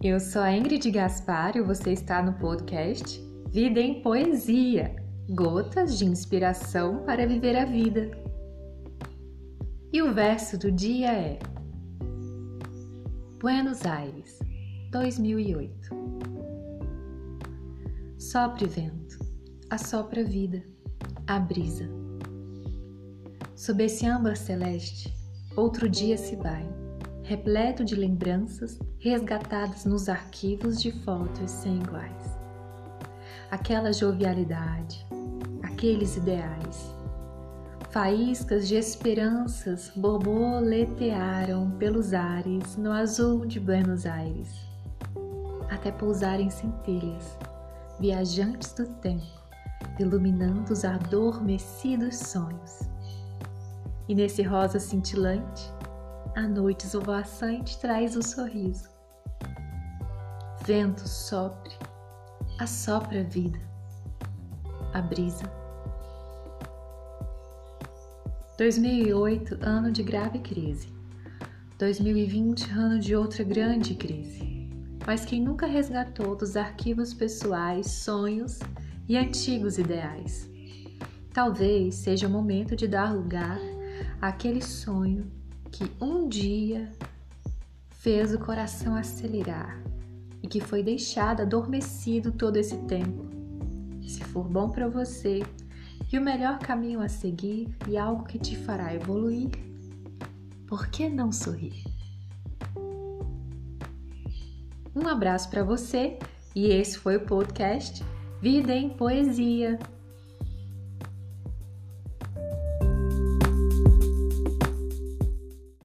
Eu sou a Ingrid Gaspar e você está no podcast Vida em Poesia Gotas de inspiração para viver a vida. E o verso do dia é Buenos Aires, 2008. Sopre vento, assopra a vida, a brisa. Sob esse âmbar celeste, outro dia se vai repleto de lembranças resgatadas nos arquivos de fotos sem iguais. Aquela jovialidade, aqueles ideais, faíscas de esperanças borboletearam pelos ares no azul de Buenos Aires, até pousarem centelhas, viajantes do tempo, iluminando os adormecidos sonhos. E nesse rosa cintilante, a noite esvoaçante traz o sorriso. Vento sopre, assopra a vida, a brisa. 2008, ano de grave crise. 2020, ano de outra grande crise. Mas quem nunca resgatou dos arquivos pessoais sonhos e antigos ideais? Talvez seja o momento de dar lugar àquele sonho que um dia fez o coração acelerar e que foi deixado adormecido todo esse tempo. Se for bom para você e o melhor caminho a seguir e algo que te fará evoluir, por que não sorrir? Um abraço para você e esse foi o podcast Vida em Poesia.